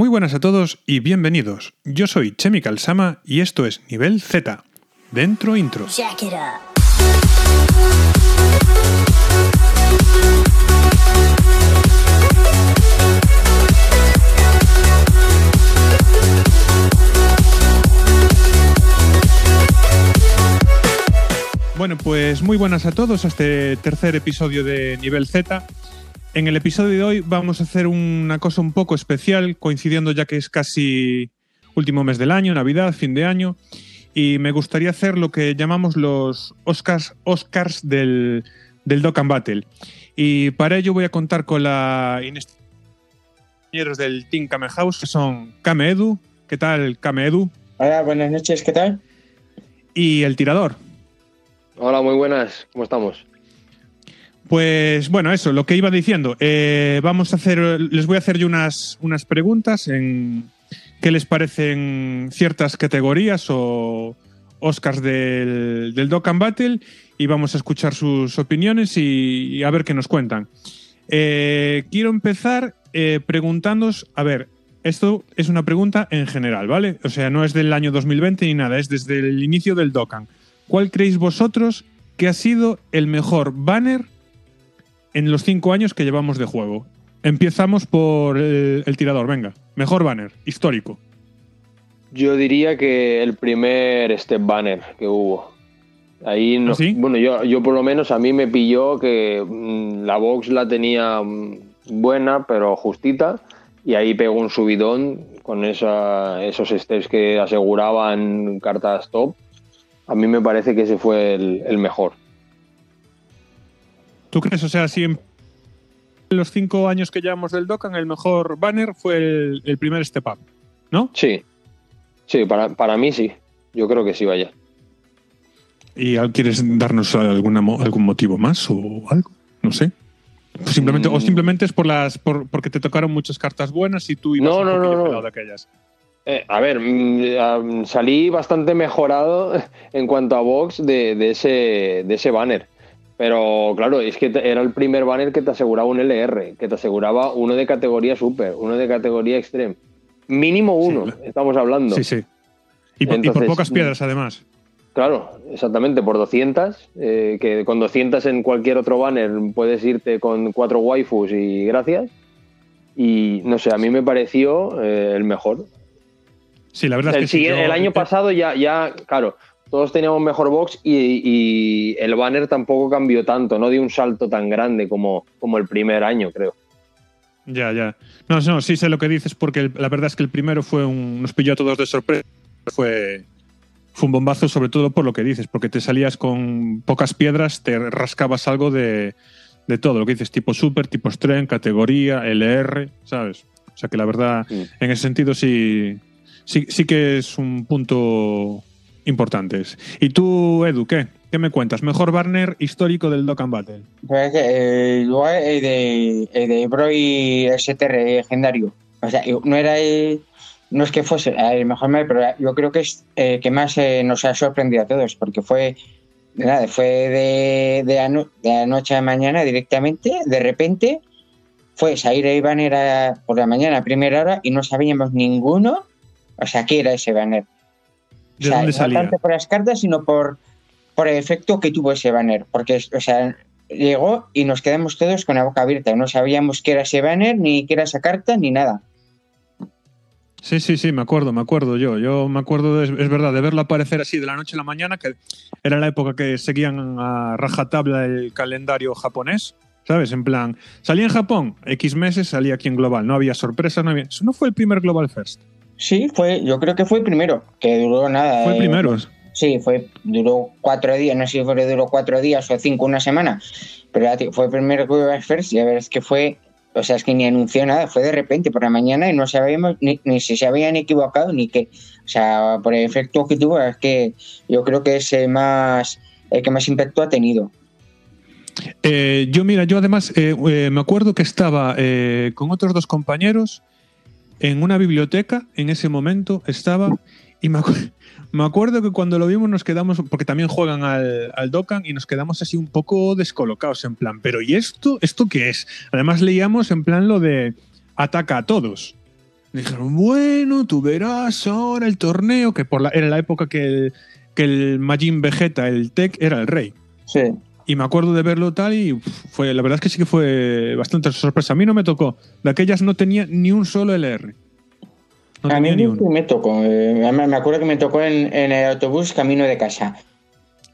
Muy buenas a todos y bienvenidos. Yo soy Chemical Sama y esto es Nivel Z. Dentro intro. Jack it up. Bueno, pues muy buenas a todos a este tercer episodio de Nivel Z. En el episodio de hoy vamos a hacer una cosa un poco especial, coincidiendo ya que es casi último mes del año, Navidad, fin de año, y me gustaría hacer lo que llamamos los Oscars, Oscars del, del Dock and Battle. Y para ello voy a contar con la compañeros del Team Kame House, que son Kame Edu, ¿qué tal Kame Edu? Hola, buenas noches, ¿qué tal? Y el tirador. Hola, muy buenas. ¿Cómo estamos? Pues bueno, eso, lo que iba diciendo. eh, vamos a hacer, les voy a hacer yo unas, unas preguntas en qué les parecen ciertas categorías o Oscars del, del Dock Battle y vamos a escuchar sus opiniones y, y a ver qué nos cuentan. Eh, quiero empezar eh, preguntándos, a ver, esto es una pregunta en general, ¿vale? O sea, no es del año 2020 ni nada, es desde el inicio del Dokkan. ¿Cuál creéis vosotros que ha sido el mejor banner en los cinco años que llevamos de juego? Empezamos por el, el tirador, venga. Mejor banner, histórico. Yo diría que el primer step banner que hubo. Ahí no, ¿Ah, sí? bueno, yo, yo por lo menos a mí me pilló que mm, la box la tenía mm, buena, pero justita, y ahí pegó un subidón con esa, esos steps que aseguraban cartas top. A mí me parece que ese fue el, el mejor. ¿Tú crees? O sea, si en los cinco años que llevamos del Dokkan, el mejor banner fue el, el primer step up, ¿no? Sí, sí, para, para mí sí. Yo creo que sí, vaya. ¿Y quieres darnos alguna, algún motivo más o algo? No sé. Simplemente, O Mm. simplemente es por las por, porque te tocaron muchas cartas buenas y tú ibas No, un no, no, no. de aquellas. Eh, a ver, mm, salí bastante mejorado en cuanto a box de, de ese, de ese banner. Pero claro, es que era el primer banner que te aseguraba un LR, que te aseguraba uno de categoría super, uno de categoría extreme. Mínimo uno, Sí, estamos hablando. Sí, sí. Y, por- y por Entonces, pocas mm. piedras, además. Claro, exactamente, por 200, eh, que con 200 en cualquier otro banner puedes irte con cuatro waifus y gracias. Y no sé, a mí me pareció eh, el mejor. Sí, la verdad el, es que sí, el año pasado ya, ya, claro, todos teníamos mejor box y, y el banner tampoco cambió tanto, no dio un salto tan grande como, como el primer año, creo. Ya, ya. No, no, sí sé lo que dices porque el- la verdad es que el primero fue un. Nos pilló a todos de sorpresa. Fue, fue un bombazo, sobre todo por lo que dices, porque te salías con pocas piedras, te rascabas algo de, de todo. Lo que dices, tipo super, tipo strength, categoría, LR, ¿sabes? O sea que la verdad, Mm. en ese sentido sí, sí, sí que es un punto importante. ¿Y tú, Edu, qué? ¿Qué me cuentas? Mejor banner histórico del Dokkan Battle. Pues eh, el de, Broy STR legendario. O sea, no era el- no es que fuese el mejor pero yo creo que es el que más eh, nos ha sorprendido a todos, porque fue nada, fue de, de, la a mañana directamente, de repente fue salir el banner a- por la mañana a primera hora y no sabíamos ninguno, o sea, qué era ese banner. ¿De O sea, dónde no tanto por las cartas, sino por, por el efecto que tuvo ese banner. Porque, o sea, llegó y nos quedamos todos con la boca abierta. No sabíamos qué era ese banner, ni qué era esa carta, ni nada. Sí, sí, sí, me acuerdo, me acuerdo yo. Yo me acuerdo, de- es, verdad, de verlo aparecer así de la noche a la mañana, que era la época que seguían a rajatabla el calendario japonés, ¿sabes? En plan, salía en Japón, X meses, salía aquí en Global, no había sorpresa, no había... Eso no fue el primer Global First, Sí, fue, yo creo que fue el primero, que duró nada. fue el eh, primero. Sí, fue, duró cuatro días, no sé si fue, duró cuatro días o cinco, una semana, pero fue el primer Global First y la verdad es que fue, o sea, es que ni anunció nada, fue de repente por la mañana y no sabíamos ni, ni si se habían equivocado ni qué. O sea, por el efecto que tuvo, es que yo creo que es el más, el que más impacto ha tenido. Eh, yo, mira, yo además eh, eh, me acuerdo que estaba eh, con otros dos compañeros en una biblioteca, en ese momento estaba, y me, me acuerdo que cuando lo vimos nos quedamos, porque también juegan al, al Dokkan, y nos quedamos así un poco descolocados, en plan, pero ¿y esto? ¿Esto qué es? Además leíamos en plan lo de ataca a todos. Dijeron, bueno, tú verás ahora el torneo, que por la, era la época que el, que el Majin Vegeta, el Tech, era el rey. Sí. Y me acuerdo de verlo tal y fue, la verdad es que sí que fue bastante sorpresa. A mí no me tocó. De aquellas no tenía ni un solo LR. No a mí ni me, uno. me tocó. eh, me acuerdo que me tocó en, en el autobús camino de casa.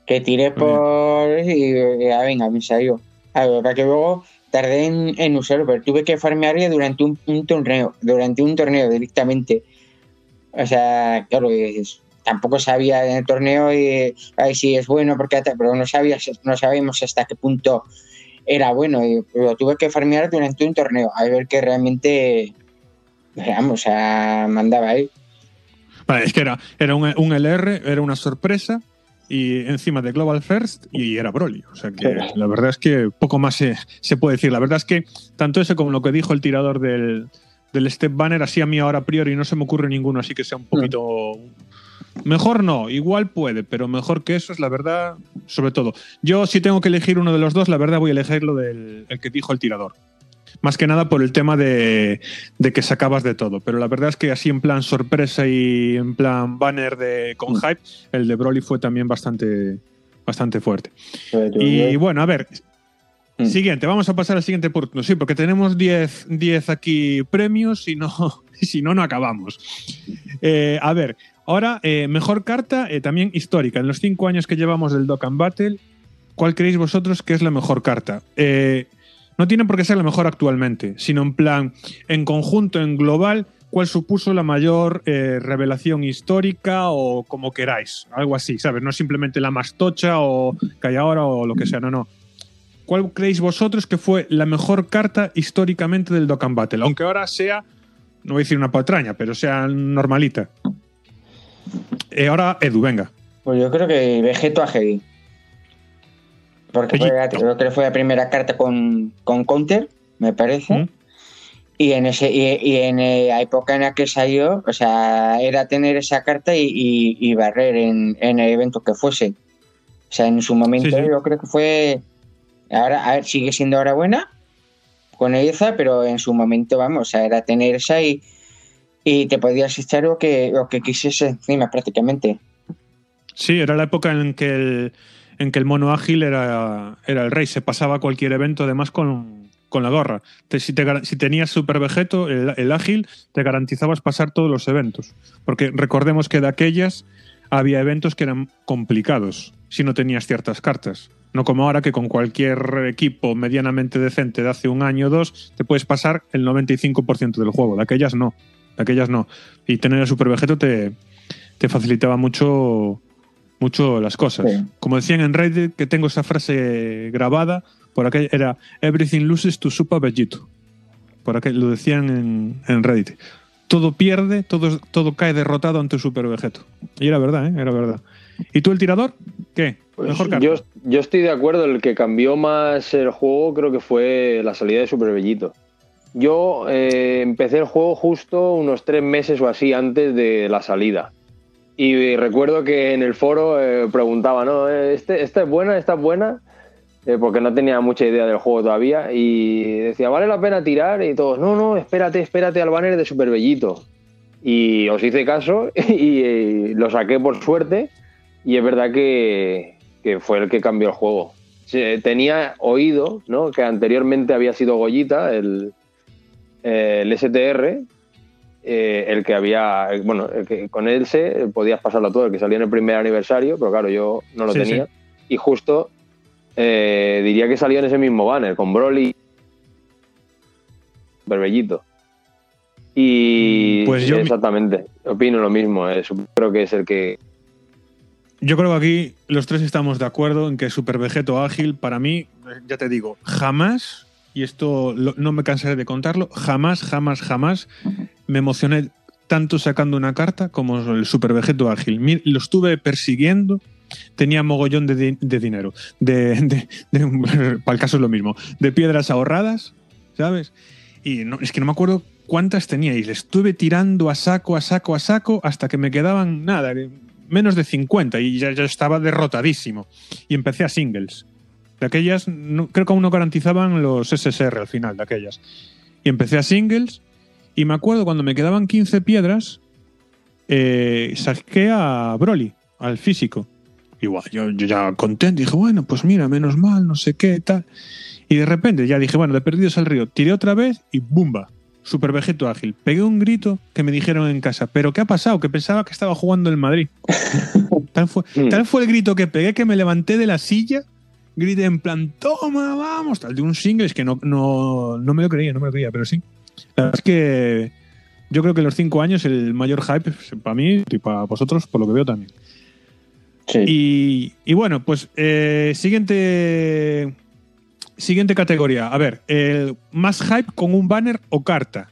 Que tiré por. Y, y, ah, venga, me salió. A ver, para que luego tardé en, en usarlo, pero tuve que farmearle durante un, un torneo. Durante un torneo directamente. O sea, claro, es- tampoco sabía en el torneo y, ay, si es bueno, porque pero no, sabía, no sabíamos hasta qué punto era bueno. Y lo tuve que farmear durante un torneo. A ver que realmente. Vamos, o sea, mandaba ahí. Vale, es que era, era un, un LR, era una sorpresa y encima de Global First y era Broly. O sea que Sí. la verdad es que poco más se, se puede decir. La verdad es que tanto ese como lo que dijo el tirador del, del Step Banner, así a mí ahora a priori no se me ocurre ninguno, así que sea un poquito... Mejor no, igual puede, pero mejor que eso es la verdad, sobre todo. Yo si tengo que elegir uno de los dos, la verdad voy a elegir lo del el que dijo el tirador. Más que nada por el tema de, de que sacabas de todo. Pero la verdad es que así en plan sorpresa y en plan banner de, con Mm. hype, el de Broly fue también bastante, bastante fuerte. Y bueno, a ver, Mm. siguiente, vamos a pasar al siguiente punto. Sí, porque tenemos 10 10 aquí premios y no, si no, no acabamos. Eh, a ver, ahora, eh, mejor carta eh, también histórica. En los cinco años que llevamos del Dokkan Battle, ¿cuál creéis vosotros que es la mejor carta? Eh, no tiene por qué ser la mejor actualmente, sino en plan, en conjunto, en global, cuál supuso la mayor eh, revelación histórica o como queráis, algo así, ¿sabes? No simplemente la más tocha o que hay ahora o lo que sea, no, no. ¿Cuál creéis vosotros que fue la mejor carta históricamente del Dokkan Battle? Aunque ahora sea, no voy a decir una patraña, pero sea normalita. Eh, ahora, Edu, venga. Pues yo creo que Vegeto a Heavy. Porque fue la, creo que fue la primera carta con, con Counter, me parece. ¿Mm? Y en ese y, y en eh, la época en la que salió, o sea, era tener esa carta y, y- y barrer en, en el evento que fuese. O sea, en su momento Sí, sí. yo creo que fue. Ahora a ver, sigue siendo ahora buena con esa, pero en su momento, vamos, o sea, era tener esa y, y te podías echar lo que, lo que quisiese encima prácticamente. Sí, era la época en que el, en que el mono ágil era, era el rey. Se pasaba cualquier evento, además, con, con la gorra. Si tenías Super Vegeto, el, el ágil, te garantizabas pasar todos los eventos. Porque recordemos que de aquellas había eventos que eran complicados si no tenías ciertas cartas. No como ahora que con cualquier equipo medianamente decente de hace un año o dos te puedes pasar el 95% del juego. De aquellas no. De aquellas no. Y tener el Super Vegeto te, te facilitaba mucho, mucho las cosas. Sí. Como decían en Reddit, que tengo esa frase grabada, por aquel era Everything loses to Super Vegito. Por aquel, lo decían en, en Reddit. Todo pierde, todo, todo cae derrotado ante Super Vegeto. Y era verdad, ¿eh? Era verdad. ¿Y tú el tirador? ¿Qué? Pues Mejor carta. yo, yo estoy de acuerdo, el que cambió más el juego creo que fue la salida de Super Bellito. Yo eh, empecé el juego justo unos tres meses o así antes de la salida. Y recuerdo que en el foro eh, preguntaba, ¿no? Eh, Este, ¿Esta es buena? ¿Esta es buena? Eh, porque no tenía mucha idea del juego todavía. Y decía, ¿vale la pena tirar? Y todos, no, no, espérate, espérate al banner de Super Bellito. Y os hice caso y, eh, lo saqué por suerte. Y es verdad que, que fue el que cambió el juego. Se- tenía oído ¿no? que anteriormente había sido Goyita, el, eh, el STR, eh, el que había, eh, bueno, el que con él se podías pasarlo todo, el que salía en el primer aniversario, pero claro, yo no lo Sí, tenía. Y justo eh, diría que salió en ese mismo banner, con Broly, Berbellito. Y Pues yo- exactamente, opino lo mismo, eh, creo que es el que Yo creo que aquí los tres estamos de acuerdo en que Super Vegeto Ágil, para mí, eh, ya te digo, jamás, y esto no me cansaré de contarlo, jamás, jamás, jamás me emocioné tanto sacando una carta como el Super Vegeto Ágil. Lo estuve persiguiendo, tenía mogollón de, di- de dinero, de, de- de- para el caso es lo mismo, de piedras ahorradas, ¿sabes? Y no, es que no me acuerdo cuántas tenía y le estuve tirando a saco, a saco, a saco, hasta que me quedaban nada, menos de 50 y ya, ya estaba derrotadísimo. Y empecé a singles. De aquellas, no- creo que aún no garantizaban los SSR al final de aquellas. Y empecé a singles Y me acuerdo cuando me quedaban 15 piedras, eh, saqué a Broly, al físico. Igual, yo, yo ya contento, dije, bueno, pues mira, menos mal, no sé qué, tal. Y de repente ya dije, bueno, de perdidos al río, tiré otra vez y ¡bumba! Super vegeto ágil. Pegué un grito que me dijeron en casa, ¿pero qué ha pasado? Que pensaba que estaba jugando en Madrid. tal, fue, tal fue el grito que pegué que me levanté de la silla, grité en plan, toma, vamos, tal, de un single, es que no, no, no me lo creía, no me lo creía, pero sí. La verdad es que yo creo que los cinco años el mayor hype para mí y para vosotros, por lo que veo también. Sí. Y, y bueno, pues eh, siguiente, siguiente categoría. A ver, el más hype con un banner o carta.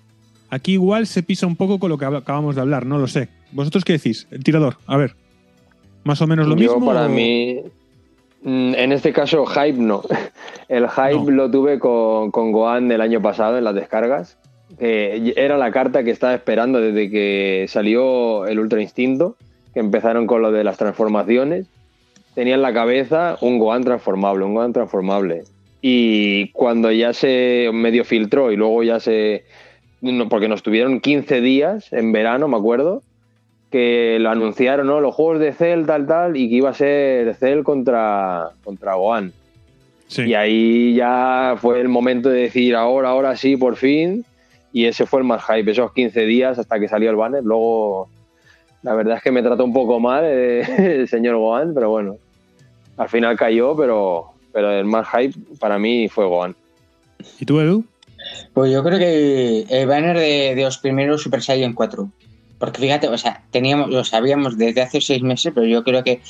Aquí igual se pisa un poco con lo que acabamos de hablar, no lo sé. ¿Vosotros qué decís? El tirador, a ver. Más o menos lo Yo mismo. para o- mí, en este caso, hype no. El hype No. lo tuve con, con Gohan el año pasado en las descargas. que era la carta que estaba esperando desde que salió el Ultra Instinto, que empezaron con lo de las transformaciones. Tenía en la cabeza un Gohan transformable, un Gohan transformable. Y cuando ya se medio filtró y luego ya se... porque nos tuvieron 15 días en verano, me acuerdo, que lo anunciaron, ¿no? Los juegos de Cell, tal, tal, y que iba a ser Cell contra, contra Gohan. Sí. Y ahí ya fue el momento de decir, ahora, ahora sí, por fin. Y ese fue el más hype, esos 15 días hasta que salió el banner. Luego, la verdad es que me trató un poco mal eh, el señor Gohan, pero bueno, al final cayó, pero, pero el más hype para mí fue Gohan. ¿Y tú, Edu? Pues yo creo que el banner de, de los primeros Super Saiyan 4. Porque fíjate, o sea, teníamos, lo sabíamos desde hace seis meses, pero yo creo que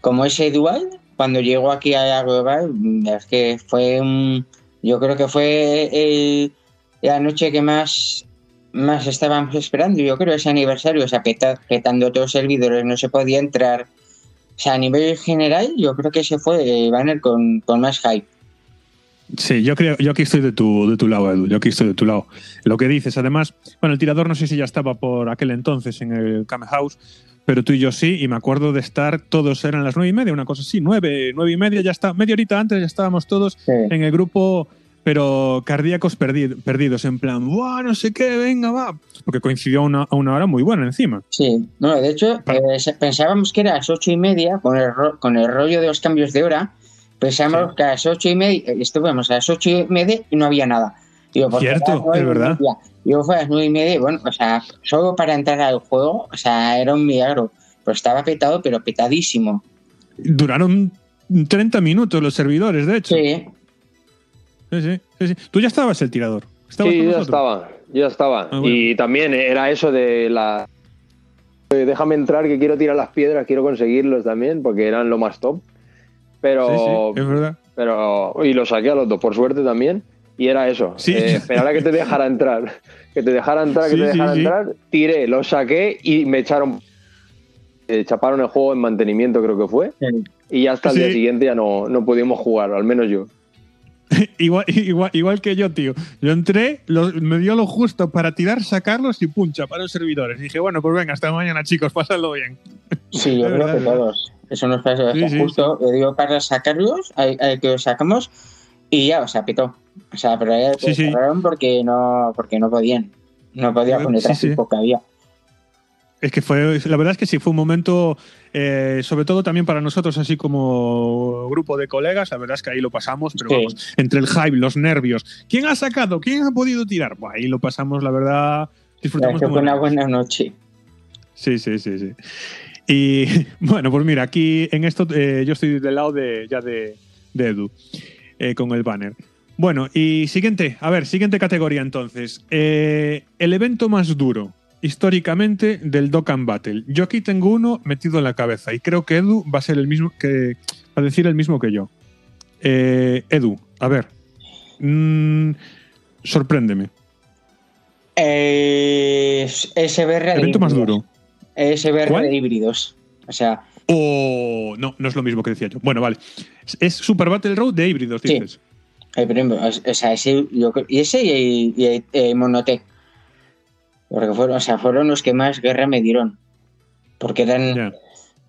como ese dual, cuando llegó aquí a la global, es que fue un. Yo creo que fue el- la noche que más, más estábamos esperando. Yo creo ese aniversario, o sea, peta- petando todos los servidores, no se podía entrar. O sea, a nivel general, yo creo que ese fue el banner con, con más hype. Sí, yo creo, yo aquí estoy de tu, de tu lado, Edu. Yo aquí estoy de tu lado. Lo que dices, además, bueno, el tirador no sé si ya estaba por aquel entonces en el Kame House, pero tú y yo sí, y me acuerdo de estar, todos eran las nueve y media, una cosa así, nueve, nueve y media, ya está, media horita antes ya estábamos todos Sí. en el grupo, pero cardíacos perdi- perdidos, en plan, ¡buah, no sé qué, venga, va! Porque coincidió a una, una hora muy buena encima. Sí, no, de hecho, eh, pensábamos que era a las ocho y media, con el, ro- con el rollo de los cambios de hora, pensábamos Sí. que a las ocho y media, eh, estuvimos a las ocho y media y no había nada. Digo, porque Cierto, es y verdad. media. Yo fue a las nueve y media, y bueno, o sea, solo para entrar al juego, o sea, era un milagro. Pues estaba petado, pero petadísimo. Duraron 30 minutos los servidores, de hecho. Sí, Sí, sí, sí, sí. Tú ya estabas el tirador. ¿Estabas Sí, yo ya estaba, yo ya estaba. Ah, bueno. Y también era eso de la... Déjame entrar que quiero tirar las piedras, quiero conseguirlos también, porque eran lo más top. Pero, Sí, sí, es verdad. pero y lo saqué a los dos, por suerte también. Y era eso, Sí. eh, esperar a que te dejara entrar. Que te dejara entrar, que te dejara sí. entrar. Tiré, lo saqué y me echaron... eh, chaparon el juego en mantenimiento, creo que fue. sí. Y hasta el Sí. día siguiente ya no, no pudimos jugar, al menos yo. Igual, igual, igual que yo, tío. Yo entré, lo- me dio lo justo para tirar, sacarlos y puncha para los servidores. dije, bueno, pues venga, hasta mañana, chicos, pasadlo bien. Sí, yo creo que todos. Eso nos o Sí, sea, sí, justo, yo digo, para sacarlos, hay, hay que los sacamos y ya, o sea, petó. O sea, pero ya Sí, sí. cerraron porque no, porque no podían. No podía Sí, con el sí, sí. tráfico que había. Es que fue, la verdad es que sí, fue un momento, eh, sobre todo también para nosotros, así como grupo de colegas, la verdad es que ahí lo pasamos, pero Sí. vamos, entre el hype, los nervios, ¿quién ha sacado? ¿Quién ha podido tirar? Buah, ahí lo pasamos, la verdad, La disfrutamos que como fue una buena noche. Sí, sí, sí, sí. Y bueno, pues mira, aquí en esto eh, yo estoy del lado de, ya de, de Edu, eh, con el banner. Bueno, y siguiente, a ver, siguiente categoría entonces. Eh, el evento más duro, históricamente, del Dokkan Battle. Yo aquí tengo uno metido en la cabeza y creo que Edu va a ser el mismo que. va a decir el mismo que yo. Edu, a ver. mm, sorpréndeme. Eh, SBR Evento más híbridos. SBR ¿Cuál? de híbridos. O sea, O. No, no es lo mismo que decía yo. Bueno, vale. Es- Super Battle Road de híbridos, Sí. dices. eh, pero, o sea ese, yo y ese y, y, y Monotech. Porque fueron, o sea, fueron los que más guerra me dieron. Porque eran,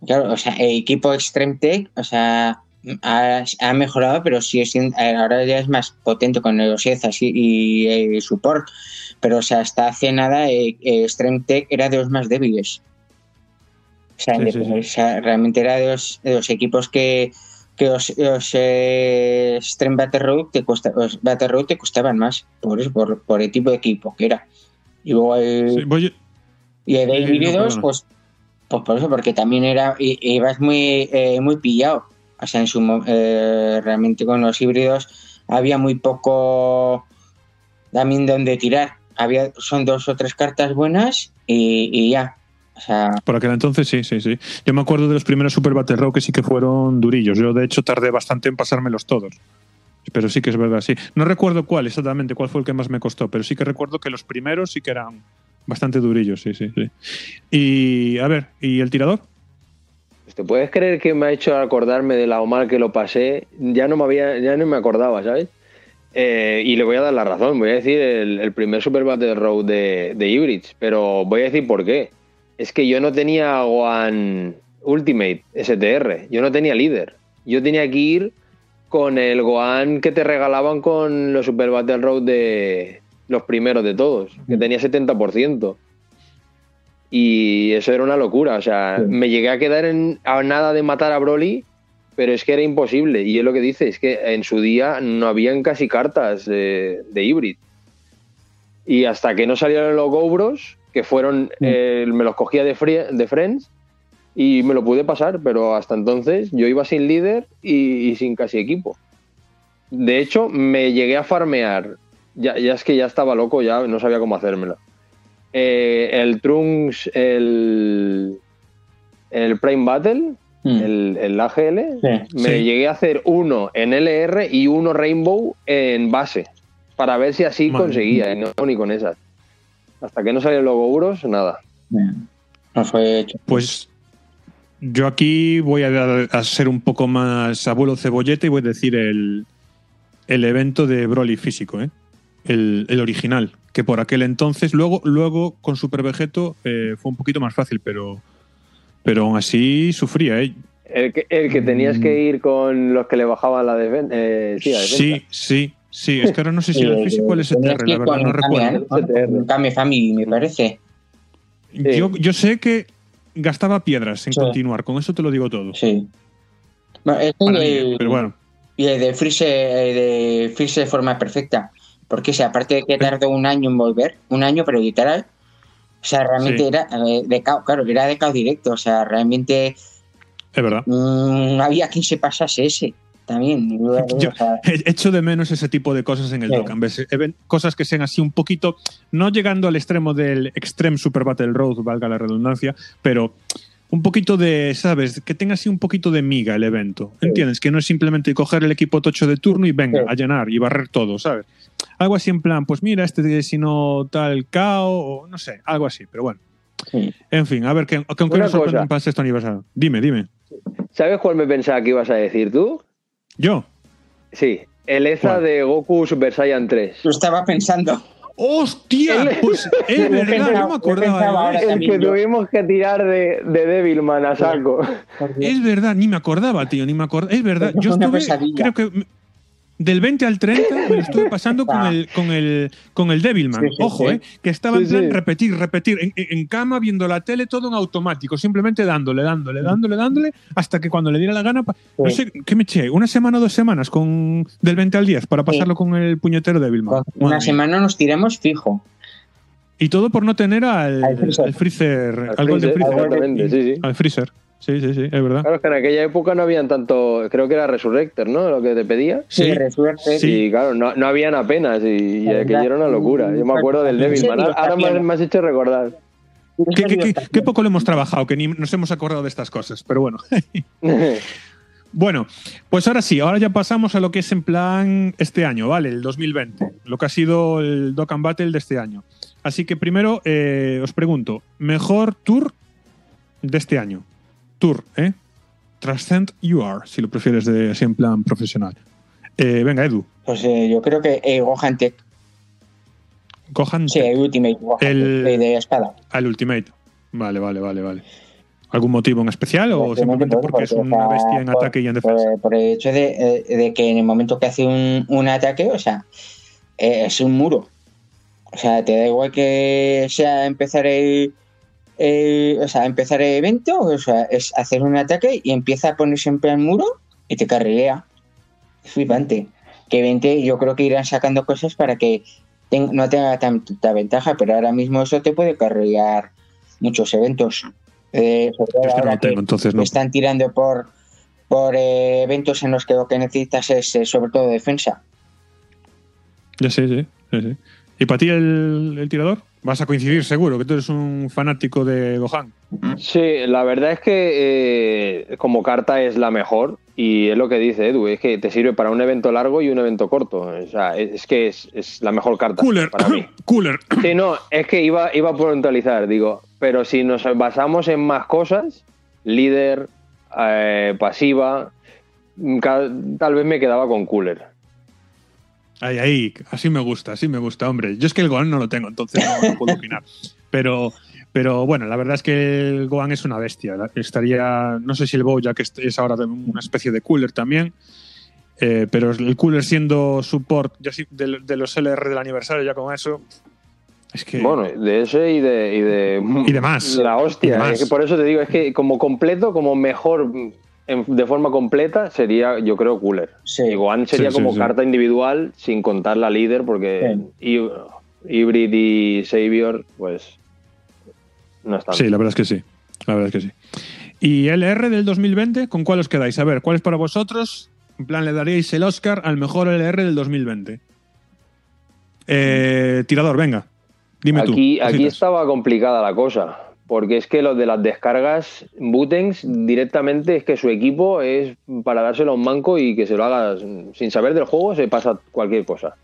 claro, o sea, el equipo Extreme Tech, o sea, ha, ha mejorado, pero sí es, ahora ya es más potente con OSEZ así, y el support. Pero, o sea, hasta hace nada, eh, eh, Strength Tech era de los más débiles. O sea, Sí, sí, sí. o sea, realmente era de los, de los equipos que, que los, los eh, Strength Battle Road te, los Battle Road te costaban más, por eso, por, por el tipo de equipo que era. Y luego el, voy- y el de no, híbridos, perdona. pues, pues por eso, porque también era, ibas muy, eh, muy pillado. O sea, en su, eh, realmente con los híbridos había muy poco también donde tirar. Había, son dos o tres cartas buenas y, y ya. O sea, Por aquel entonces sí, sí, sí. Yo me acuerdo de los primeros Super Battle Row que sí que fueron durillos. Yo, de hecho, tardé bastante en pasármelos todos. Pero sí que es verdad, sí. No recuerdo cuál exactamente, cuál fue el que más me costó, pero sí que recuerdo que los primeros sí que eran bastante durillos, sí, sí, sí. Y, a ver, ¿y el tirador? ¿Te puedes creer que me ha hecho acordarme de la mal que lo pasé? Ya no me había, ya no me acordaba, ¿sabes? Eh, y le voy a dar la razón. Voy a decir el, el primer Super Battle Road de, de Hybrids, pero voy a decir por qué. Es que yo no tenía One Ultimate STR, yo no tenía líder. Yo tenía que ir con el Gohan que te regalaban con los Super Battle Road de los primeros de todos, que tenía 70%. Y eso era una locura. O sea, Sí. me llegué a quedar en, a nada de matar a Broly, pero es que era imposible. Y es lo que dice, es que en su día no habían casi cartas de, de híbrid. Y hasta que no salieron los Gobros, que fueron, Sí. eh, me los cogía de, frie- de Friends y me lo pude pasar, pero hasta entonces yo iba sin líder y, y sin casi equipo. De hecho, me llegué a farmear. Ya, ya es que ya estaba loco, ya no sabía cómo hacérmela. Eh, el Trunks, el, el Prime Battle, mm, el, el AGL, sí. me Sí. llegué a hacer uno en LR y uno Rainbow en base. Para ver si así Madre conseguía, y no ni con esas. Hasta que no salieron los Gouros, nada. no fue hecho. Pues yo aquí voy a, dar- a ser un poco más abuelo cebollete y voy a decir el, el evento de Broly físico, ¿eh? el, el original, que por aquel entonces, luego, luego con Super Vegeto eh, fue un poquito más fácil, pero, pero aún así sufría. ¿eh? El que, el que tenías Mm. que ir con los que le bajaban la defensa. Eh, sí, la defensa. Sí, sí, sí. Es que ahora no sé si era el físico o el Tenías STR, la verdad, con no recuerdo. ¿eh? Con Kame Family, me parece. Sí. Yo, yo sé que gastaba piedras en Sí. continuar, con eso te lo digo todo. Sí. Bueno, mí, pero bueno. Y el de Freeze, de Freeze de forma perfecta. Porque, o sea, aparte de que tardó un año en volver, un año, pero literal. O sea, realmente Sí. era eh, de cao, claro, era de cao directo. O sea, realmente Es verdad. mm, no había quien se pasase ese también. Yo- Echo de menos ese tipo de cosas en el Sí. Dokkan. Cosas que sean así un poquito, no llegando al extremo del Extreme Super Battle Road, valga la redundancia, pero un poquito de, ¿sabes? Que tenga así un poquito de miga el evento. Sí. ¿Entiendes? Que no es simplemente coger el equipo tocho de turno y venga, Sí. a llenar y barrer todo, ¿sabes? Algo así en plan, pues mira, este si no tal cao, o no sé, algo así, pero bueno. sí. En fin, a ver, ¿qué, ¿con qué Una nos sorprenden para el sexto aniversario? Dime, dime. ¿Sabes cuál me pensaba que ibas a decir tú? ¿Yo? Sí, el ¿Cuál? de Goku Super Saiyan 3. Lo estaba pensando. ¡Hostia! El- Pues es verdad, no me acordaba. de. El que tuvimos que tirar de, de Devilman a saco. Es verdad, ni me acordaba, tío, ni me acordaba. Es verdad, yo estuve, creo que del 20 al 30 me lo estuve pasando con Ah. el, con el, con el Devilman. Sí, sí, Ojo, sí. eh, que estaba en plan sí. repetir, repetir, en, cama, viendo la tele, todo en automático, simplemente dándole, dándole, dándole, dándole, hasta que cuando le diera la gana, pa- no sé, ¿qué me eché? ¿Una semana o dos semanas con del 20 al 10 para pasarlo con el puñetero Devilman? Con Una Madre semana nos tiramos fijo. Y todo por no tener al, Al Freezer. al Freezer, al, Al Golden Freezer. Al Freezer. Sí, sí, sí, es verdad. Claro, es que en aquella época no habían tanto, creo que era Resurrector, ¿no? Lo que te pedía. Sí, resuerte. Sí. Y claro, no, no habían apenas y, aquello era una locura. Yo me acuerdo del Devilman. Ahora me, me has hecho recordar. ¿Qué, qué- qué- qué poco lo hemos trabajado, que ni nos hemos acordado de estas cosas, pero bueno. Bueno, pues ahora sí, ahora ya pasamos a lo que es en plan este año, ¿vale? El 2020, lo que ha sido el Dokkan Battle de este año. Así que primero eh, os pregunto, mejor tour de este año. Tour, ¿eh? Transcend You Are, si lo prefieres de, así en plan profesional. Eh, venga, Edu, Pues eh, yo creo que eh, Gohan Tech. cojan Sí, el Ultimate Gohan El- Tech, el de espada. al Ultimate. Vale, vale, vale, vale. ¿Algún motivo en especial o simplemente porque es una bestia en ataque y en defensa? Por, por el hecho de, eh, de, que en el momento que hace un, un ataque, o sea, eh, es un muro. O sea, te da igual que sea empezar el, el, o sea, empezar el evento, o sea, es hacer un ataque y empieza a ponerse en plan muro y te carrilea. Es flipante. Que 20 yo creo que irán sacando cosas para que ten, no tenga tanta ventaja, pero ahora mismo eso te puede carrilear muchos eventos. Eh, no tengo, entonces no. Están tirando por, por eh, eventos en los que lo que necesitas es eh, sobre todo defensa. Ya sé, sí, sí, sí. ¿Y para ti el, el, tirador? Vas a coincidir seguro, que tú eres un fanático de Gohan. Sí, la verdad es que eh, como carta es la mejor y es lo que dice Edu, es que te sirve para un evento largo y un evento corto. O sea, es, es que es, es, la mejor carta Cooler. para mí. Cooler. Sí, no, es que iba, iba a puntualizar, digo, pero si nos basamos en más cosas, líder, eh, pasiva, tal vez me quedaba con Cooler. Ahí, ahí, así me gusta, así me gusta, hombre. Yo es que el Gohan no lo tengo, entonces no, no puedo opinar. Pero, pero bueno, la verdad es que el Gohan es una bestia. Estaría, no sé si el Bojack es ahora una especie de cooler también, eh, pero el cooler siendo support de, de, los LR del aniversario, ya con eso. Es que, bueno, de ese y de. Y de, y de más. La hostia. más. Es que por eso te digo, es que como completo, como mejor en, de forma completa sería, yo creo, Cooler. Sí. Y Gohan sería Sí, como sí. carta individual, sin contar la líder, porque Hy- Hybrid y Savior, pues. No están. Sí, la verdad es que sí. La verdad es que sí. ¿Y LR del 2020? ¿Con cuál os quedáis? A ver, ¿cuál es para vosotros? En plan, le daríais el Oscar al mejor LR del 2020. Eh, tirador, venga. Dime tú. aquí, aquí cositas. estaba complicada la cosa. Porque es que lo de las descargas, Butengs directamente es que su equipo es para dárselo a un manco y que se lo haga sin saber del juego, se pasa cualquier cosa.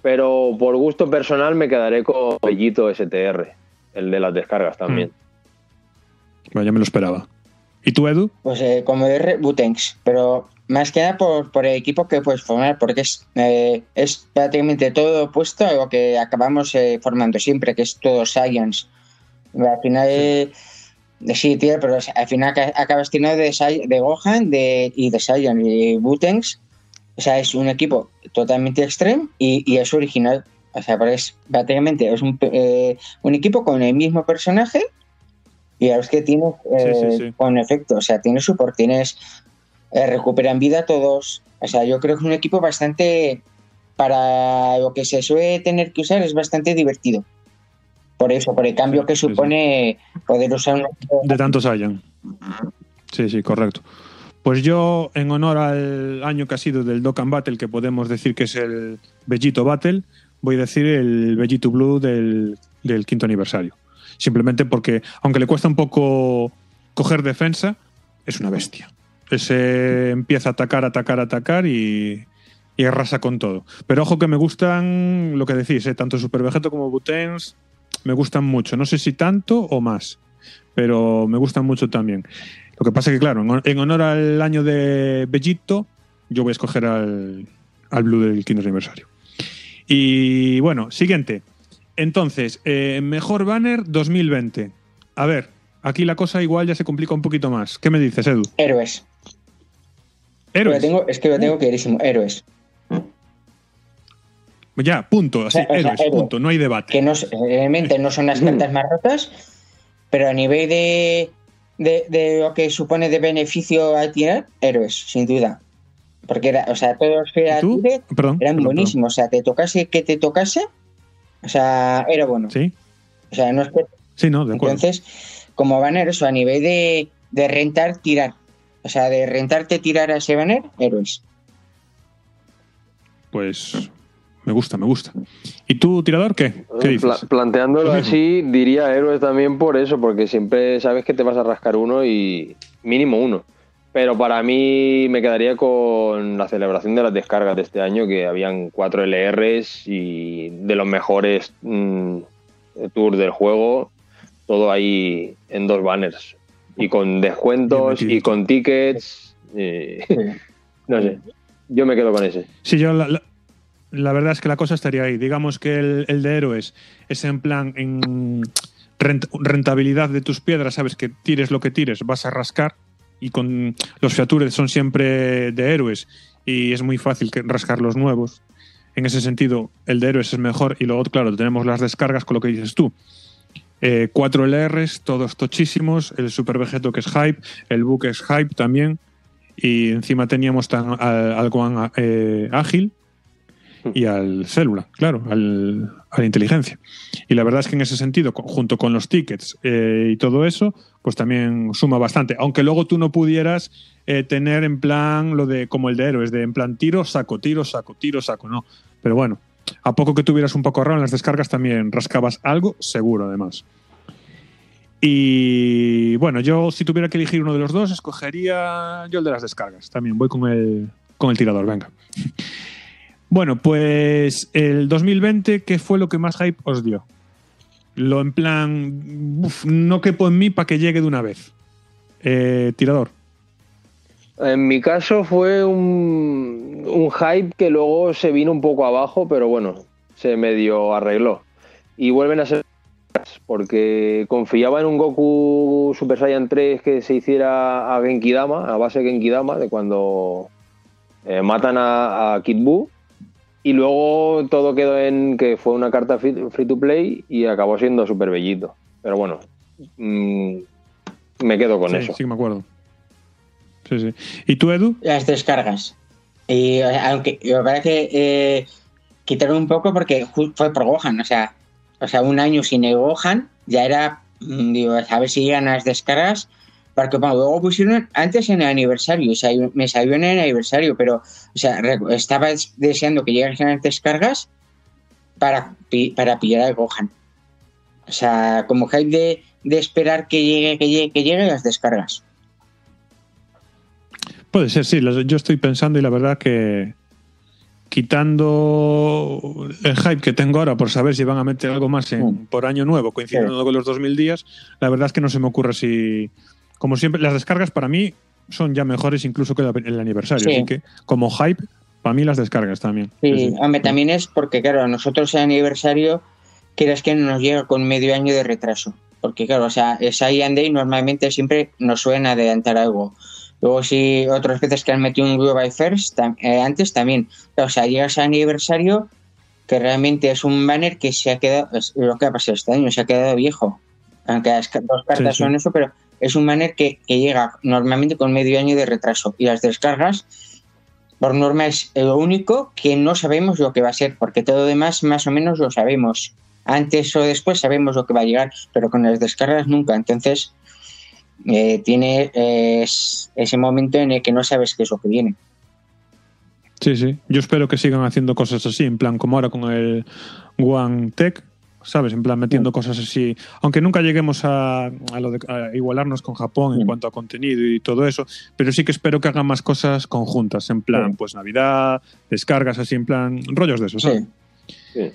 Pero por gusto personal me quedaré con Bellito STR, el de las descargas también. Bueno, ya me lo esperaba. ¿Y tú, Edu? Pues eh, como R, Butenks, pero más que nada por, por el equipo que puedes formar, porque es, eh, es prácticamente todo opuesto a lo que acabamos eh, formando siempre, que es todo Science. Al final, eh, sí, tío, pero al final ca- acabas teniendo de, de Gohan de, y de Saiyan y Butenks. O sea, es un equipo totalmente extremo y, y es original. O sea, es prácticamente es un, eh, un equipo con el mismo personaje y a los que tiene eh, Sí, sí, sí. con efecto. O sea, tienes support, tienes. eh, recuperan vida todos. O sea, yo creo que es un equipo bastante. Para lo que se suele tener que usar, es bastante divertido. Por eso, por el cambio que Sí, sí. supone poder usar un. De tantos hayan. Sí, sí, correcto. Pues yo, en honor al año que ha sido del Dokkan Battle, que podemos decir que es el Bellito Battle, voy a decir el Bellito Blue del, del quinto aniversario. Simplemente porque, aunque le cuesta un poco coger defensa, es una bestia. Ese empieza a atacar, atacar, atacar y, y arrasa con todo. Pero ojo que me gustan lo que decís, ¿eh? tanto Super Vegeto como Butens me gustan mucho. No sé si tanto o más, pero me gustan mucho también. Lo que pasa que, claro, en hon- en honor al año de Bellito, yo voy a escoger al, al Blue del quinto aniversario. Y bueno, siguiente. Entonces, eh, mejor banner 2020. A ver, aquí la cosa igual ya se complica un poquito más. ¿Qué me dices, Edu? Héroes. Héroes. Lo tengo, es que lo tengo clarísimo. Héroes. Ya, punto. Así, O sea, héroes, héroe. punto. No hay debate. que no, realmente no son las cartas más rotas, pero a nivel de, de, de lo que supone de beneficio a tirar, héroes, sin duda. Porque era, o sea, todos los que eran perdón, buenísimos. O sea, te tocase que te tocase, o sea, era bueno. Sí, O sea, no es que. sí, no, de acuerdo. Entonces, como banner, eso, a nivel de, de rentar, tirar. O sea, de rentarte, tirar a ese banner, héroes. Pues me gusta, me gusta. ¿Y tú, tirador, qué? ¿Qué dices? Pla- planteándolo así, diría héroes también por eso, porque siempre sabes que te vas a rascar uno y mínimo uno. Pero para mí me quedaría con la celebración de las descargas de este año, que habían cuatro LRs y de los mejores mm, tours del juego, todo ahí en dos banners. Y con descuentos y con tickets. y- no sé, yo me quedo con ese. Sí, yo la, la- la verdad es que la cosa estaría ahí. Digamos que el, de héroes es en plan en rent- rentabilidad de tus piedras, sabes que tires lo que tires, vas a rascar. Y con los features son siempre de héroes y es muy fácil rascar los nuevos. En ese sentido, el de héroes es mejor. Y luego, claro, tenemos las descargas con lo que dices tú. Eh, cuatro LRs, todos tochísimos. El Super Vegeto que es hype, el Book es hype también. Y encima teníamos tan, al, eh, ágil y al célula, claro, al, a la inteligencia. Y la verdad es que en ese sentido, junto con los tickets eh, y todo eso, pues también suma bastante. Aunque luego tú no pudieras eh, tener en plan lo de como el de héroes, de en plan tiro, saco, tiro, saco, tiro, saco, no. Pero bueno, a poco que tuvieras un poco ahorrado en las descargas también rascabas algo, seguro además. Y bueno, yo si tuviera que elegir uno de los dos, escogería yo el de las descargas. También voy con el, con el tirador, venga. Bueno, pues el 2020, ¿qué fue lo que más hype os dio? Lo en plan, no quepo en mí para que llegue de una vez. Eh, tirador. En mi caso fue un, un hype que luego se vino un poco abajo, pero bueno, se medio arregló. Y vuelven a ser porque confiaba en un Goku Super Saiyan 3 que se hiciera a Genkidama, a base de Genkidama, de cuando eh, matan a, a Kid Buu. Y luego todo quedó en que fue una carta free, to play y acabó siendo súper bellito. Pero bueno, mm, me quedo con sí, eso. sí me acuerdo. Sí, sí. ¿Y tú, Edu? Las descargas. Y aunque me parece que eh, quitaron un poco porque fue por Gohan, o sea, o sea, un año sin el Gohan ya era, mm, digo, a ver si llegan las descargas, porque bueno, luego pusieron antes en el aniversario, o sea, me salió en el aniversario, pero, o sea, estaba des- deseando que llegasen las descargas para, para pillar al Gohan. O sea, como hype de, de esperar que llegue, que llegue, que llegue las descargas. Puede ser, sí. Yo estoy pensando y la verdad que quitando el hype que tengo ahora por saber si van a meter algo más en- Mm. por año nuevo, coincidiendo con los 2000 días, la verdad es que no se me ocurre si... Como siempre, las descargas para mí son ya mejores incluso que el aniversario. Sí. Así que como hype, para mí las descargas también. Sí, Sí, sí. hombre, también es porque, claro, a nosotros el aniversario, quieras que nos llega con medio año de retraso. Porque, claro, o sea, Saiyan Day normalmente siempre nos suelen adelantar algo. Luego, si otras veces que han metido un Global First, tam- eh, antes también. O sea, llegas al aniversario, que realmente es un banner que se ha quedado, es lo que ha pasado este año, se ha quedado viejo. Aunque las dos cartas Sí, sí. son eso, pero es un banner que, que llega normalmente con medio año de retraso. Y las descargas, por norma, es lo único que no sabemos lo que va a ser, porque todo lo demás más o menos lo sabemos. Antes o después sabemos lo que va a llegar, pero con las descargas nunca. Entonces, eh, tiene eh, es- ese momento en el que no sabes qué es lo que viene. Sí, sí. Yo espero que sigan haciendo cosas así, en plan como ahora con el One Tech, ¿sabes? En plan metiendo cosas así. Aunque nunca lleguemos a, a lo de a igualarnos con Japón en Sí. cuanto a contenido y todo eso, pero sí que espero que hagan más cosas conjuntas, en plan, Sí. pues Navidad, descargas así, en plan, rollos de eso, ¿sabes? Sí. Sí.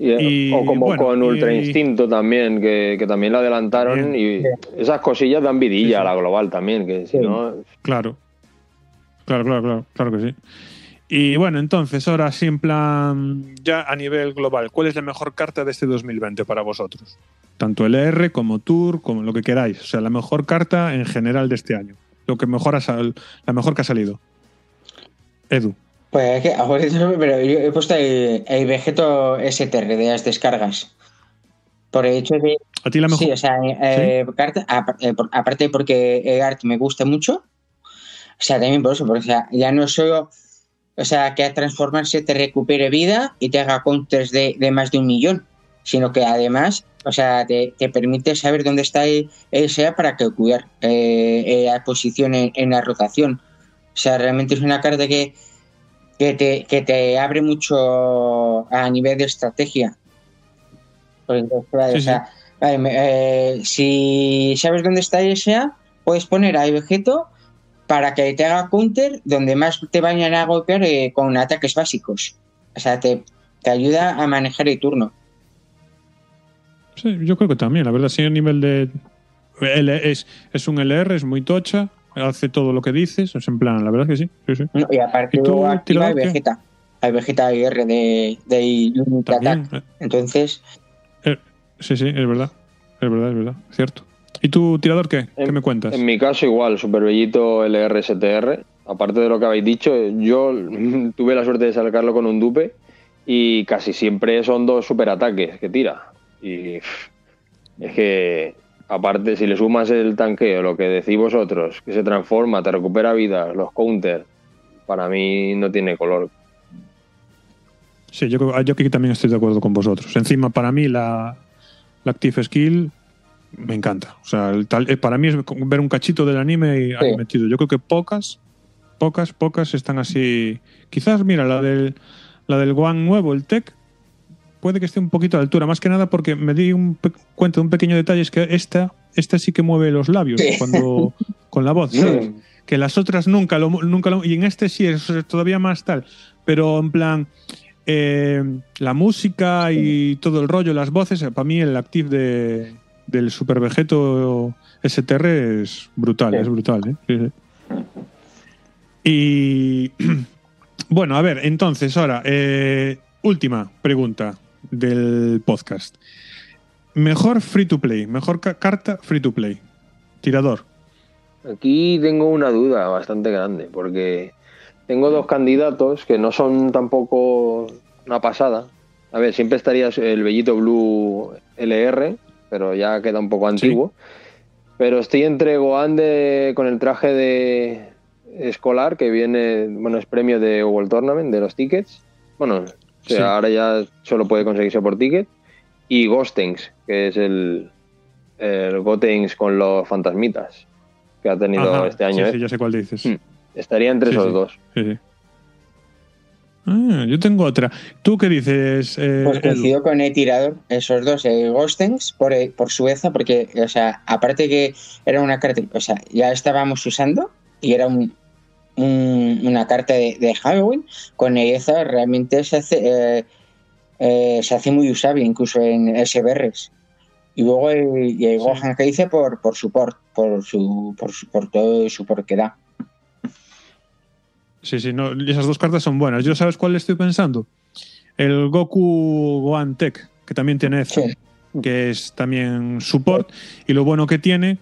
Y, eh, Y, o como bueno, con y- Ultra Instinto también, que, que también lo adelantaron y esas cosillas dan vidilla Sí, sí. a la global también, que si Sí. no... Claro. Claro, claro, claro, claro que sí. Y bueno, entonces, ahora sí, en plan, ya a nivel global, ¿cuál es la mejor carta de este 2020 para vosotros? Tanto LR como Tour, como lo que queráis. O sea, la mejor carta en general de este año. Lo que mejor ha sal- la mejor que ha salido. Edu. Pues es que, ahora pero yo he puesto el, el Vegeto STR de las descargas. Por el hecho de. ¿A ti la mejor? Sí, o sea, eh, carta- apa- eh, aparte porque el art me gusta mucho. O sea, también por eso, porque o sea, ya no solo. O sea, que al transformarse te recupere vida y te haga counters de, de más de un millón, sino que además, o sea, te, te permite saber dónde está el, el SEA para calcular eh, eh, la posición en, en la rotación. O sea, realmente es una carta que, que, te, que te abre mucho a nivel de estrategia. Porque, claro, Sí, o sea, eh, si sabes dónde está el SEA, puedes poner a Vegeto para que te haga counter donde más te vayan a golpear eh, con ataques básicos. O sea, te, te ayuda a manejar el turno. Sí, yo creo que también. La verdad, sí, a nivel de. L- es, es un LR, es muy tocha, hace todo lo que dices. Es en plan, la verdad que sí. sí, sí. ¿no? Y aparte ¿Y tú, activa el? Vegeta. El Vegeta IR de, de También. Attack. Entonces, eh, eh, sí, sí, es verdad. Es verdad, es verdad, cierto. ¿Y tu tirador qué? ¿Qué me cuentas? En mi caso igual, Super Bellito LRSTR. Aparte de lo que habéis dicho, yo tuve la suerte de sacarlo con un dupe y casi siempre son dos superataques que tira. Y es que, aparte, si le sumas el tanqueo, lo que decís vosotros, que se transforma, te recupera vida, los counter, para mí no tiene color. Sí, yo, yo aquí también estoy de acuerdo con vosotros. Encima, para mí, la, la Active Skill me encanta. O sea, el tal- eh, para mí es ver un cachito del anime y ahí Sí. metido. Yo creo que pocas, pocas, pocas están así. Quizás, mira, la del, la del One nuevo, el Tech, puede que esté un poquito a la altura. Más que nada porque me di un cuenta de un pequeño detalle: es que esta, esta sí que mueve los labios Sí. cuando con la voz. ¿sabes? que las otras nunca lo, nunca lo- y en este sí es todavía más tal pero en plan eh, la música y todo el rollo las voces para mí el active de, del Super Vegeto STR es brutal Sí. es brutal ¿eh? Sí, sí. y bueno a ver entonces ahora eh, última pregunta del podcast mejor free to play mejor ca- carta free to play tirador Aquí tengo una duda bastante grande, porque tengo dos candidatos que no son tampoco una pasada. A ver, siempre estaría el Bellito Blue LR, pero ya queda un poco antiguo. Pero estoy entre Gohan de, con el traje de escolar, que viene, bueno, es premio de World Tournament, de los tickets. Bueno, o sea, Sí. ahora ya solo puede conseguirse por ticket. Y Ghostengs, que es el, el Gotenks con los fantasmitas que ha tenido Ajá, este año. sí, ¿eh? sí, ya sé cuál dices. Mm. Estaría entre Sí, esos dos. Sí, sí. Ah, yo tengo otra. ¿Tú qué dices? eh, Pues coincido con el tirador, esos dos, eh, Ghostings, por, eh, por Sueza, porque, o sea, aparte que era una carta, o sea, ya estábamos usando y era un, un- una carta de, de Halloween, con esa realmente se hace, eh, eh, se hace muy usable, incluso en SBRs. Y luego el. Gohan que dice por, por support, por, su, por, su- por todo el support que da. Sí, sí, no, esas dos cartas son buenas. ¿Yo sabes cuál estoy pensando? El Goku Gohan Tech, que también tiene Sí. que es también support. Y lo bueno que tiene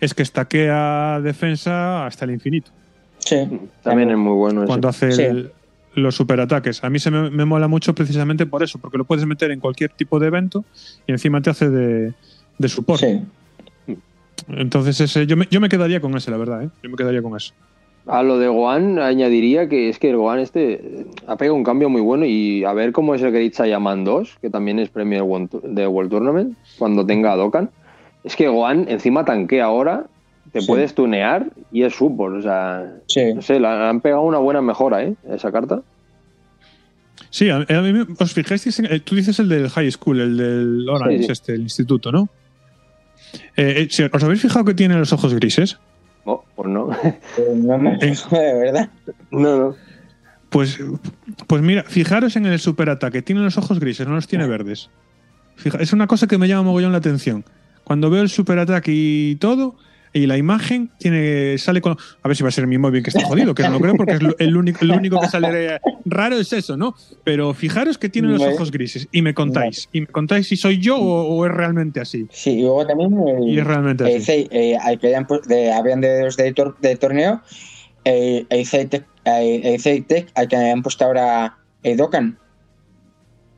es que estaquea defensa hasta el infinito Sí. También es muy bueno ese. cuando hace Sí. el- los superataques. A mí se me, me mola mucho precisamente por eso, porque lo puedes meter en cualquier tipo de evento y encima te hace de, de support. Sí. Entonces ese, yo, me, yo me quedaría con ese, la verdad. ¿eh? Yo me quedaría con ese. A lo de Gohan añadiría que es que el Gohan este eh, ha pegado un cambio muy bueno y a ver cómo es el Great Saiyaman 2, que también es premio de World, Tournament, cuando tenga a Dokkan. Es que Gohan encima tanquea ahora, te Sí. puedes tunear y es support. O sea, Sí. no sé, la- han pegado una buena mejora, ¿eh? Esa carta. Sí, a, a mí me- os en- eh, tú dices el del high school, el del Orange, Sí, sí. este, el instituto, ¿no? Eh, eh, ¿Os habéis fijado que tiene los ojos grises? No, pues no. No me de verdad. no, no. Pues, pues mira, fijaros en el superataque, tiene los ojos grises, no los tiene verdes. Fija- es una cosa que me llama mogollón la atención. Cuando veo el superataque y todo, y la imagen tiene sale con. A ver si va a ser mi móvil que está jodido, que no lo creo porque es el único, el único que sale raro es eso, ¿no? Pero fijaros que tiene los ojos grises y me contáis. Y me contáis si soy yo o, o es realmente así. Sí, y luego también el, Y es realmente el así. CEI, eh, al que hayan de, habían de los de, tor- de torneo, el, el Tech, el, el CEI Tech al que han puesto ahora el Dokkan.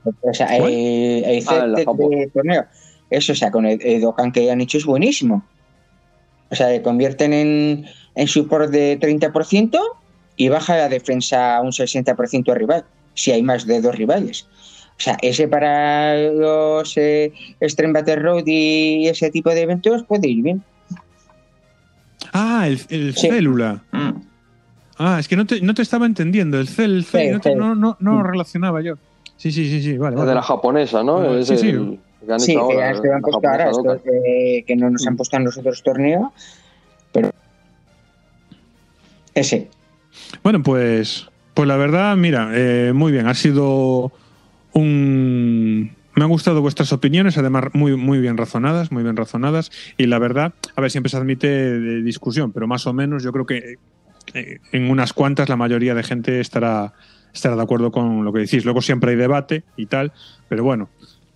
O sea, el, el CEI Ah, Japo. de torneo. Eso, o sea, con el, el Dokkan que han hecho es buenísimo. O sea, le convierten en, en support de 30% y baja la defensa a un 60% rival, si hay más de dos rivales. O sea, ese para los eh, Extreme Battle Road y ese tipo de eventos puede ir bien. Ah, el, el Sí. célula. Ah, es que no te, no te estaba entendiendo. El cel, el cel, Sí, no, te- no, no, no Mm. relacionaba yo. Sí, sí, sí, sí, vale. Es vale. de la japonesa, ¿no? Es sí, sí. el que Sí, hecho que ahora, ya se han puesto ahora, japonesa esto, Dokkan. eh, que no nos han puesto a nosotros torneo. Pero ese. Bueno, pues, pues la verdad, mira, eh, muy bien. Ha sido un. Me han gustado vuestras opiniones, además muy, muy bien razonadas, muy bien razonadas. Y la verdad, a ver, siempre se admite de discusión, pero más o menos yo creo que eh, en unas cuantas la mayoría de gente estará, estará de acuerdo con lo que decís. Luego siempre hay debate y tal, pero bueno,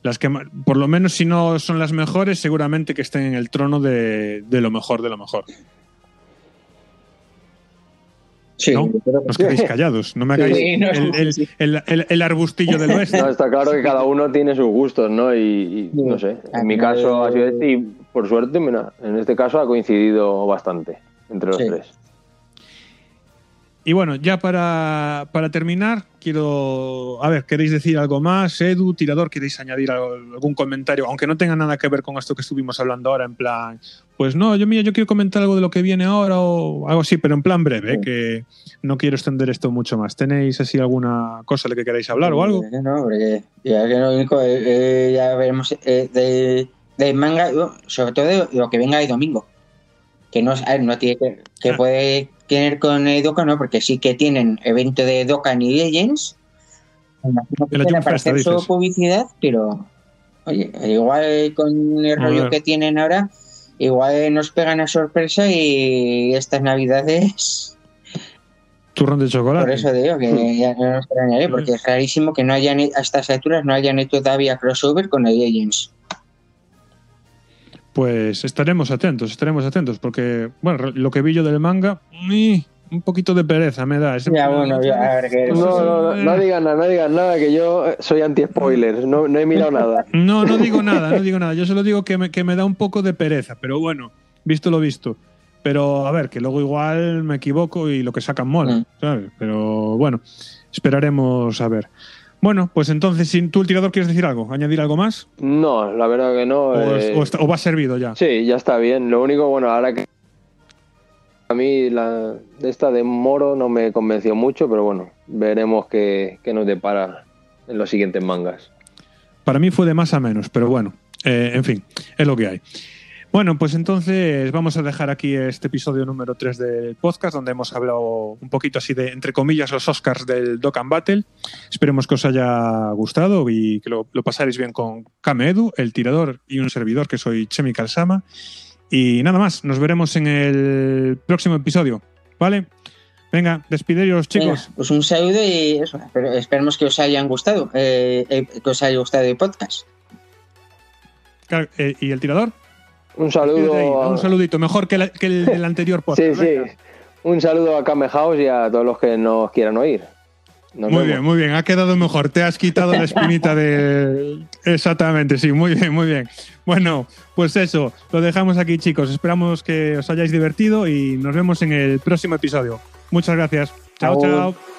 las que por lo menos si no son las mejores, seguramente que estén en el trono de, de lo mejor de lo mejor. Sí, ¿No? yo creo que Os quedéis callados, no me hagáis Sí, no, el, el- el- el- el arbustillo del oeste. No, está claro que cada uno tiene sus gustos, ¿no? Y, no sé, en mi caso ha sido este y por suerte, mira, en este caso ha coincidido bastante entre los Sí. tres. Y bueno, ya para, para terminar, quiero. A ver, ¿queréis decir algo más? Edu, tirador, ¿queréis añadir algún comentario? Aunque no tenga nada que ver con esto que estuvimos hablando ahora, en plan. Pues no, yo mira, yo quiero comentar algo de lo que viene ahora o algo así, pero en plan breve, ¿eh? Que no quiero extender esto mucho más. ¿Tenéis así alguna cosa de que queráis hablar o algo? No, porque ya que lo único, eh, ya veremos eh, de, de manga, sobre todo de lo que venga de domingo. Que no, a ver, no tiene que, que Ah. puede tener con Dokkan, ¿no? Porque sí que tienen evento de Dokkan y Legends. Fest, hacer su dices. publicidad, pero oye, igual con el rollo que tienen ahora, igual nos pegan a sorpresa y estas navidades. Turrón de chocolate. Por eso digo que ya no nos extrañaré, porque es rarísimo que no hayan, a estas alturas no hayan hecho todavía crossover con el Legends. Pues estaremos atentos, estaremos atentos, porque, bueno, lo que vi yo del manga, un poquito de pereza me da. Es en Ya, plan, bueno, ya, a ver qué. Pues No, no, no, eh. no digan nada, no digan nada, que yo soy anti-spoilers, no, no he mirado nada. No, no digo nada, no digo nada. Yo solo digo que me, que me da un poco de pereza, pero bueno, visto lo visto. Pero a ver, que luego igual me equivoco y lo que sacan mola, Mm. ¿sabes? Pero bueno, esperaremos a ver. Bueno, pues entonces, si tú el tirador quieres decir algo, añadir algo más, No, la verdad que no. o, es- eh, o está- o va servido ya. Sí, ya está bien. Lo único, bueno, ahora que a mí la esta de Moro no me convenció mucho, pero bueno, veremos qué, qué nos depara en los siguientes mangas. Para mí fue de más a menos, pero bueno, eh, en fin, es lo que hay. Bueno, pues entonces vamos a dejar aquí este episodio número 3 del podcast, donde hemos hablado un poquito así de, entre comillas, los Oscars del Dokkan Battle. Esperemos que os haya gustado y que lo, lo pasaréis bien con Kame Edu, el tirador y un servidor que soy Chemical Sama. Y nada más, nos veremos en el próximo episodio, ¿vale? Venga, despideros, chicos. Venga, pues un saludo y eso. Pero esperemos que os hayan gustado, eh, eh, que os haya gustado el podcast. Eh, ¿Y el tirador? Un ahí, saludo. Un saludito, mejor que, la- que el del anterior Sí, podcast. sí. venga. Un saludo a Kame House y a todos los que nos quieran oír. Nos Muy vemos. bien, muy bien, ha quedado mejor. Te has quitado la espinita de. Exactamente, sí, muy bien, muy bien. Bueno, pues eso, lo dejamos aquí, chicos. Esperamos que os hayáis divertido y nos vemos en el próximo episodio. Muchas gracias. Chao, chao.